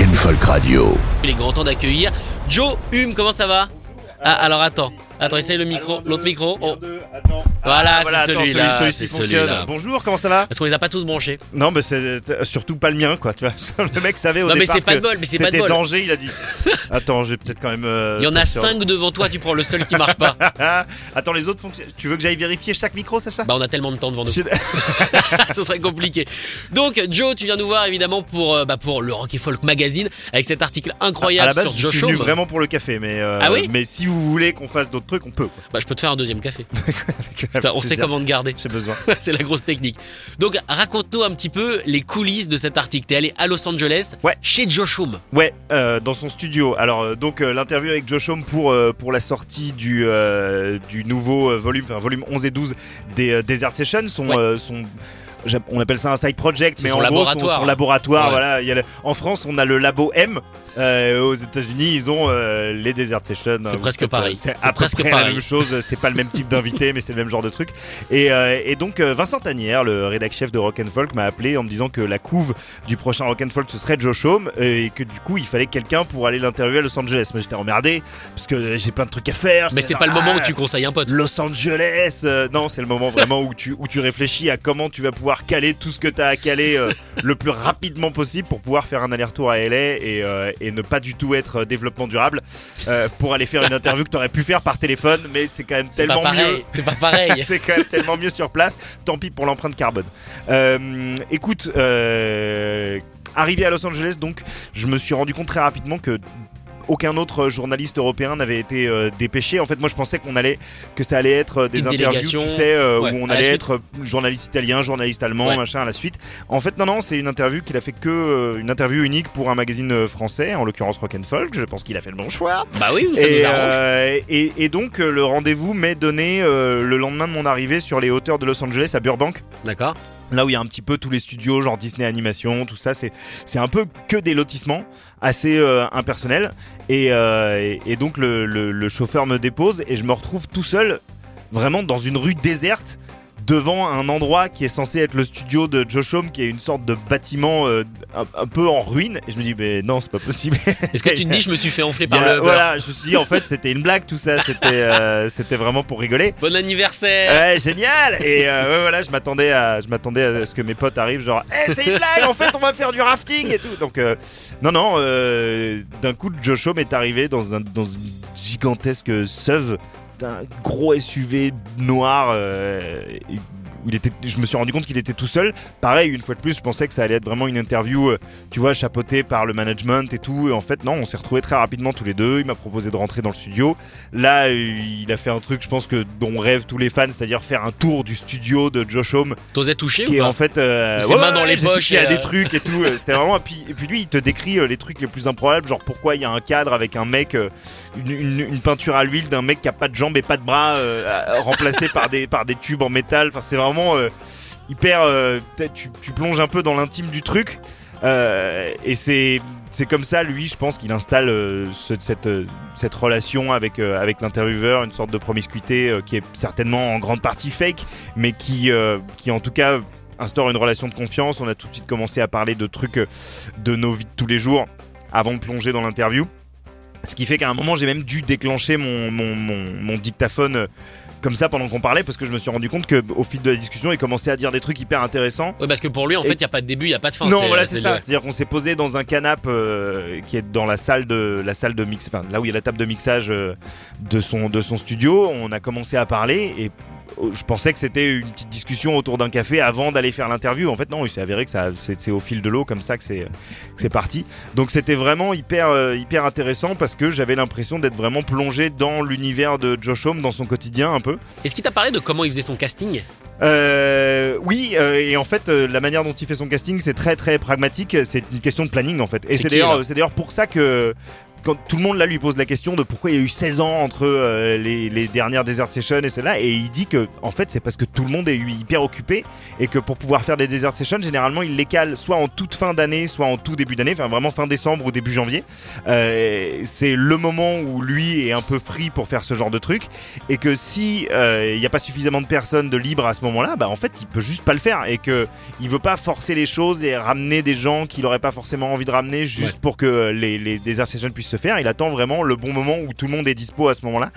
Rock and Folk Radio. Il est grand temps d'accueillir Joe Hume, comment ça va? Ah, alors attends, attends, essaye le micro, l'autre micro. Oh. Voilà, Ah, c'est attends, celui-là, celui, c'est celui-ci fonctionne. celui-là. Bonjour, comment ça va Parce qu'on les a pas tous branchés. Non, mais c'est euh, surtout pas le mien, quoi. Tu vois, le mec savait au Non, mais départ c'est pas que de bol, mais c'est pas de C'était bol. danger, il a dit. Attends, j'ai peut-être quand même. euh, Il y en a pas sûr. 5 devant toi, tu prends le seul qui marche pas. Attends, les autres fonctionnent. Tu veux que j'aille vérifier chaque micro, Sacha Bah on a tellement de temps devant nous. Je- Ce serait compliqué. Donc Joe, tu viens nous voir évidemment pour euh, bah, pour le Rock et Folk Magazine avec cet article À incroyable la base, sur je Joe suis venu vraiment pour le café, mais euh, Ah oui mais si vous voulez qu'on fasse d'autres trucs, on peut. quoi. Bah je peux te faire un deuxième café. Putain, on sait comment te garder. J'ai besoin. C'est la grosse technique. Donc raconte-nous un petit peu les coulisses de cet article. T'es allé à Los Angeles Ouais. chez Joe Shum. Ouais, euh, dans son studio. Alors euh, donc euh, l'interview avec Josh Homme pour pour la sortie du du nouveau volume, enfin volume 11 et 12 des Desert Sessions, son Ouais. euh, son j'a- on appelle ça un side project, mais en gros laboratoire. son, son laboratoire. Ouais. Voilà, il y a le- en France on a le labo M. Euh, aux États-Unis ils ont euh, les Desert Sessions. C'est Vous presque euh, pareil. C'est presque la pareil. même chose. C'est pas le même type d'invité, mais c'est le même genre de truc. Et, euh, et donc euh, Vincent Tanière, le rédac chef de Rock and Folk, m'a appelé en me disant que la couve du prochain Rock and Folk ce serait Joe Home et que du coup il fallait quelqu'un pour aller l'interviewer à Los Angeles. Moi j'étais emmerdé parce que j'ai plein de trucs à faire. Mais c'est pas le moment où ah, tu conseilles un pote. Los Angeles, euh, non, c'est le moment vraiment où tu, où tu réfléchis à comment tu vas pouvoir caler tout ce que tu as à caler euh, le plus rapidement possible pour pouvoir faire un aller-retour à LA et, euh, et ne pas du tout être euh, développement durable pour aller faire une interview que tu aurais pu faire par téléphone, mais c'est quand même pas tellement mieux. C'est pas pareil. c'est quand même tellement mieux sur place. Tant pis pour l'empreinte carbone. Écoute, arrivé à Los Angeles, donc, je me suis rendu compte très rapidement que aucun autre journaliste européen n'avait été euh, dépêché. En fait, moi, je pensais qu'on allait que ça allait être des Petite interviews, tu sais, euh, Ouais, où on allait être euh, journaliste italien, journaliste allemand, Ouais. machin à la suite. En fait, non, non, c'est une interview qu'il a fait que euh, une interview unique pour un magazine français, en l'occurrence Rock and Folk. Je pense qu'il a fait le bon choix. Bah oui, ça Et, nous arrange. et, et donc le rendez-vous m'est donné le lendemain de mon arrivée sur les hauteurs de Los Angeles à Burbank. D'accord. Là où il y a un petit peu tous les studios, genre Disney Animation, tout ça, c'est c'est un peu que des lotissements assez euh, impersonnels. Et, euh, donc le, le- le chauffeur me dépose et je me retrouve tout seul, vraiment dans une rue déserte, devant un endroit qui est censé être le studio de Josh Homme, qui est une sorte de bâtiment euh, un, un peu en ruine. Et je me dis, mais non, c'est pas possible. Est-ce que tu te dis, je me suis fait enfler par a- le voilà, je me suis dit en fait c'était une blague tout ça, c'était euh, c'était vraiment pour rigoler. Bon anniversaire Ouais, génial Et euh, ouais, voilà, je m'attendais à je m'attendais à ce que mes potes arrivent genre Eh, c'est une blague en fait, on va faire du rafting et tout." Donc non non, d'un coup Josh Homme est arrivé dans un dans une gigantesque SUV d'un gros SUV noir euh, il était, je me suis rendu compte qu'il était tout seul. Pareil, une fois de plus, je pensais que ça allait être vraiment une interview, euh, tu vois, chapeautée par le management et tout. Et en fait, non, on s'est retrouvés très rapidement tous les deux. Il m'a proposé de rentrer dans le studio. Là, euh, il a fait un truc, je pense que dont rêvent tous les fans, c'est-à-dire faire un tour du studio de Josh Homme, T'osais toucher qui ou est pas en fait euh, Ou ses mains dans les poches touché et, à des euh, trucs et tout. C'était vraiment. Et puis, et puis lui, il te décrit les trucs les plus improbables, genre pourquoi il y a un cadre avec un mec, une, une- une peinture à l'huile d'un mec qui a pas de jambes et pas de bras, euh, remplacé par des par des tubes en métal. Enfin, c'est vraiment euh, hyper. euh, peut-être tu, plonges un peu dans l'intime du truc. Euh, et c'est c'est comme ça, lui, je pense qu'il installe euh, ce- cette, euh, cette relation avec, euh, avec l'intervieweur, une sorte de promiscuité euh, qui est certainement en grande partie fake, mais qui, euh, qui en tout cas instaure une relation de confiance. On a tout de suite commencé à parler de trucs euh, de nos vies de tous les jours avant de plonger dans l'interview. Ce qui fait qu'à un moment, j'ai même dû déclencher mon, mon, dictaphone euh, comme ça pendant qu'on parlait, parce que je me suis rendu compte qu'au fil de la discussion, il commençait à dire des trucs hyper intéressants. Ouais, parce que pour lui, en fait, il y a pas de début, il y a pas de fin. Non, voilà, c'est le- ça. C'est-à-dire qu'on s'est posé dans un canapé euh, qui est dans la salle de la salle de mix, enfin là où il y a la table de mixage euh, de son de son studio. On a commencé à parler et euh, je pensais que c'était une petite discussion autour d'un café avant d'aller faire l'interview. En fait, non, il s'est avéré que c'est au fil de l'eau comme ça que c'est parti. Donc c'était vraiment hyper euh, hyper intéressant parce que j'avais l'impression d'être vraiment plongé dans l'univers de Josh Homme, dans son quotidien un peu. Est-ce qu'il t'a parlé de comment il faisait son casting? Euh, oui, euh, et en fait, euh, la manière dont il fait son casting, c'est très très pragmatique. C'est une question de planning en fait. Et d'ailleurs, c'est d'ailleurs pour ça que quand tout le monde là lui pose la question de pourquoi il y a eu 16 ans entre euh, les, les dernières Desert Sessions et celle-là, et il dit que en fait c'est parce que tout le monde est hyper occupé et que pour pouvoir faire des Desert Sessions, généralement il les cale soit en toute fin d'année, soit en tout début d'année, enfin vraiment fin décembre ou début janvier. Euh, c'est le moment où lui est un peu free pour faire ce genre de truc et que si euh, il n'y a pas suffisamment de personnes de libres à ce moment-là, bah en fait il peut juste pas le faire et que il veut pas forcer les choses et ramener des gens qu'il aurait pas forcément envie de ramener juste pour que les, les Desert Sessions puissent se faire. Il attend vraiment le bon moment où tout le monde est dispo à ce moment-là.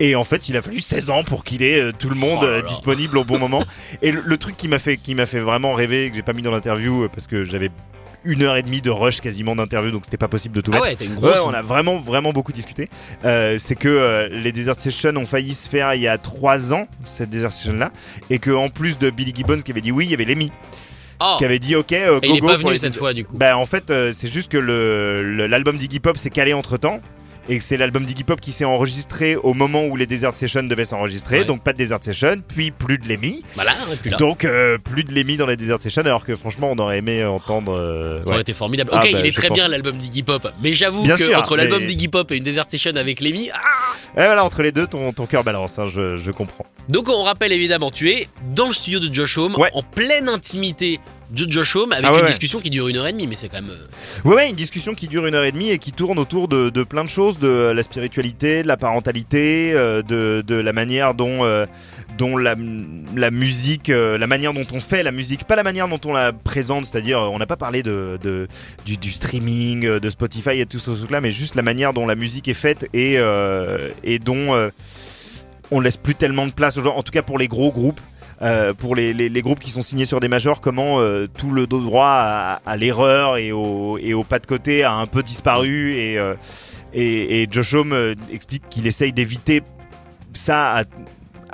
Et en fait, il a fallu 16 ans pour qu'il ait euh, tout le monde Oh euh, disponible au bon moment. Et le, le truc qui m'a fait, qui m'a fait vraiment rêver, que j'ai pas mis dans l'interview euh, parce que j'avais une heure et demie de rush quasiment d'interview, donc c'était pas possible de tout Ah mettre. ouais, on a vraiment vraiment beaucoup discuté. Euh, c'est que euh, les Desert Sessions ont failli se faire il y a trois ans cette Desert Session là, et que en plus de Billy Gibbons qui avait dit oui, il y avait Lemmy Oh, qui avait dit ok euh, et go il est go pas pour venu les cette fois du coup. Bah en fait euh, c'est juste que le le- l'album d'Iggy Pop s'est calé entre temps. Et que c'est l'album d'Iggy Pop qui s'est enregistré au moment où les Desert Sessions devaient s'enregistrer, Ouais. donc pas de Desert Session, puis plus de Lemmy, Voilà, puis là. donc euh, plus de Lemmy dans les Desert Sessions, alors que franchement on aurait aimé entendre. euh, Ça ouais. aurait été formidable. Ah ok, bah, il est très pense. bien l'album d'Iggy Pop, mais j'avoue que sûr, entre l'album mais- d'Iggy Pop et une Desert Session avec Lemmy, ah Et voilà, entre les deux, ton, ton cœur balance, hein, je, je comprends. Donc on rappelle évidemment, tu es dans le studio de Josh Homme, Ouais. en pleine intimité de Josh Homme, avec Ah ouais, une ouais. discussion qui dure une heure et demie, mais c'est quand même. euh, Ouais, ouais, une discussion qui dure une heure et demie et qui tourne autour de, de plein de choses, de la spiritualité, de la parentalité, euh, de, de la manière dont, euh, dont la, la musique, euh, la manière dont on fait la musique, pas la manière dont on la présente, c'est-à-dire on n'a pas parlé de, de- du, du streaming, de Spotify et tout ce truc-là, mais juste la manière dont la musique est faite et, et dont on laisse plus tellement de place aux gens, en tout cas pour les gros groupes. Euh, pour les, groupes qui sont signés sur des majors, comment euh, tout le droit à, l'erreur et au, pas de côté a un peu disparu et, euh, et, et explique qu'il essaye d'éviter ça à,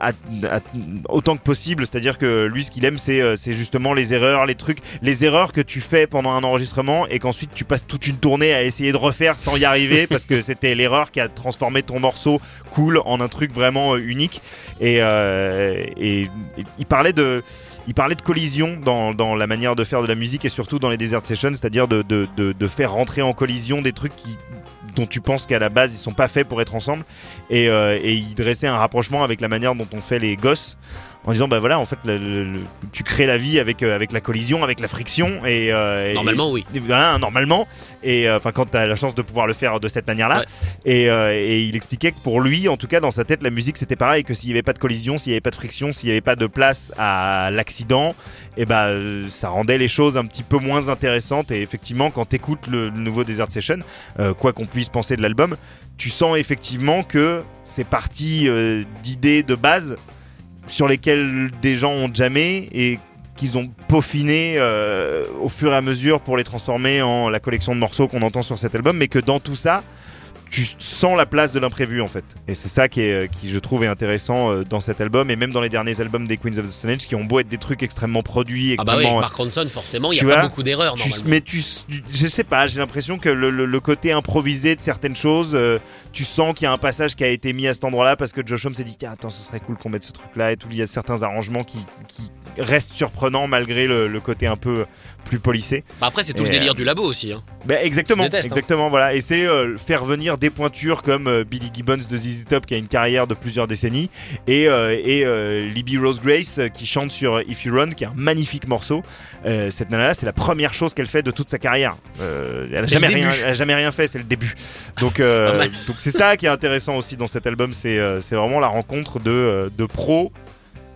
à- à- autant que possible, c'est-à-dire que lui ce qu'il aime c'est euh, c'est justement les erreurs, les trucs, les erreurs que tu fais pendant un enregistrement et qu'ensuite tu passes toute une tournée à essayer de refaire sans y arriver parce que c'était l'erreur qui a transformé ton morceau cool en un truc vraiment euh, unique. Et, euh, et- et il parlait de il parlait de collision dans, dans la manière de faire de la musique et surtout dans les Desert Sessions, c'est-à-dire de, de, de, de faire rentrer en collision des trucs qui, dont tu penses qu'à la base ils sont pas faits pour être ensemble. Et, euh, et il dressait un rapprochement avec la manière dont on fait les gosses en disant bah voilà en fait le- le- le- tu crées la vie avec euh, avec la collision avec la friction et, euh, et- Normalement, oui. et voilà normalement et euh, enfin quand tu as la chance de pouvoir le faire de cette manière là Ouais. et, et il expliquait que pour lui en tout cas dans sa tête la musique c'était pareil que s'il y avait pas de collision s'il y avait pas de friction s'il y avait pas de place à l'accident et bah euh, ça rendait les choses un petit peu moins intéressantes et effectivement quand t'écoutes le, le nouveau Desert Session quoi qu'on puisse penser de l'album tu sens effectivement que c'est parti d'idées de base sur lesquelles des gens ont jamais et qu'ils ont peaufiné euh, au fur et à mesure pour les transformer en la collection de morceaux qu'on entend sur cet album, mais que dans tout ça, tu sens la place de l'imprévu en fait. Et c'est ça qui, est, qui je trouve est intéressant euh, dans cet album et même dans les derniers albums des Queens of the Stone Age qui ont beau être des trucs extrêmement produits, Ah bah oui, extrêmement Mark Ronson, forcément, il n'y a pas beaucoup d'erreurs tu, mais tu, je sais pas, j'ai l'impression que le, le- le côté improvisé de certaines choses, euh, tu sens qu'il y a un passage qui a été mis à cet endroit-là parce que Josh Homme s'est dit tiens attends ce serait cool qu'on mette ce truc-là et tout. Il y a certains arrangements qui, qui restent surprenants malgré le, le côté un peu plus polissé. Bah après, c'est tout Et, le délire euh, du labo aussi. Hein. Bah, exactement, hein. exactement, voilà. Et c'est euh, faire venir des pointures comme euh, Billy Gibbons de ZZ Top qui a une carrière de plusieurs décennies et, et Libby Rose Grace qui chante sur If You Run, qui est un magnifique morceau. Cette nana-là, c'est la première chose qu'elle fait de toute sa carrière. Elle, a jamais rien, début. elle a jamais rien fait, c'est le début. Donc, donc c'est ça qui est intéressant aussi dans cet album, c'est vraiment la rencontre de, de pros.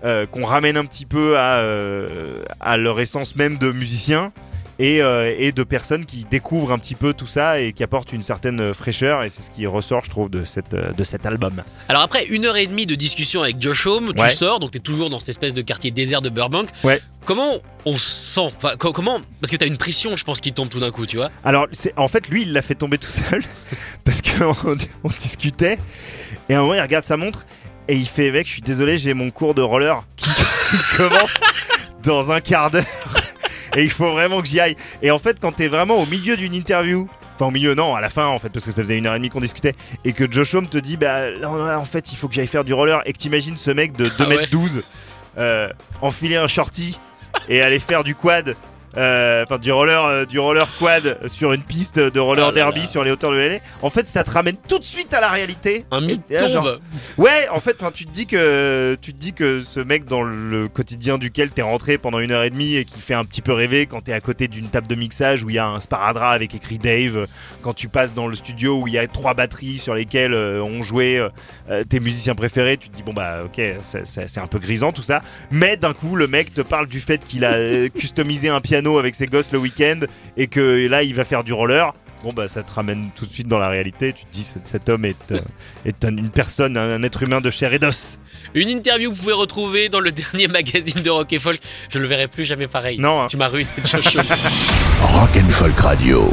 Euh, qu'on ramène un petit peu à, euh, à leur essence même de musiciens et, euh, et de personnes qui découvrent un petit peu tout ça et qui apportent une certaine fraîcheur et c'est ce qui ressort je trouve de, cette, de cet album. Alors après une heure et demie de discussion avec Josh Homme, tu Ouais. sors, donc t'es toujours dans cette espèce de quartier désert de Burbank. Ouais. Comment on se sent Enfin, Comment Parce que t'as une pression, je pense, qui tombe tout d'un coup, tu vois. Alors c'est en fait lui il l'a fait tomber tout seul parce qu'on on discutait et à un moment il regarde sa montre et il fait mec je suis désolé j'ai mon cours de roller qui commence dans un quart d'heure et il faut vraiment que j'y aille. Et en fait quand t'es vraiment au milieu d'une interview Enfin au milieu non à la fin en fait parce que ça faisait une heure et demie qu'on discutait et que Josh Homme te dit bah là, là, en fait il faut que j'aille faire du roller et que t'imagines ce mec de 2m12 euh, enfiler un shorty et aller faire du quad. Euh, Enfin, du roller, euh, du roller quad sur une piste de roller là derby là. sur les hauteurs de l'année. En fait, ça te ramène tout de suite à la réalité. Un mythe là, genre. Ouais, en fait, tu te dis que tu te dis que ce mec dans le quotidien duquel t'es rentré pendant une heure et demie et qui fait un petit peu rêver quand t'es à côté d'une table de mixage où il y a un sparadrap avec écrit Dave, quand tu passes dans le studio où il y a trois batteries sur lesquelles euh, ont joué euh, euh, tes musiciens préférés, tu te dis bon bah ok, c'est- un peu grisant tout ça, mais d'un coup le mec te parle du fait qu'il a euh, customisé un piano avec ses gosses le week-end et que là il va faire du roller. Bon bah ça te ramène tout de suite dans la réalité. Tu te dis cet- cet homme est, euh, est un- une personne, un, un être humain de chair et d'os. Une interview que vous pouvez retrouver dans le dernier magazine de rock et folk. Je le verrai plus jamais pareil. Non, hein. Tu m'as ruiné, Joshua. And Folk Radio.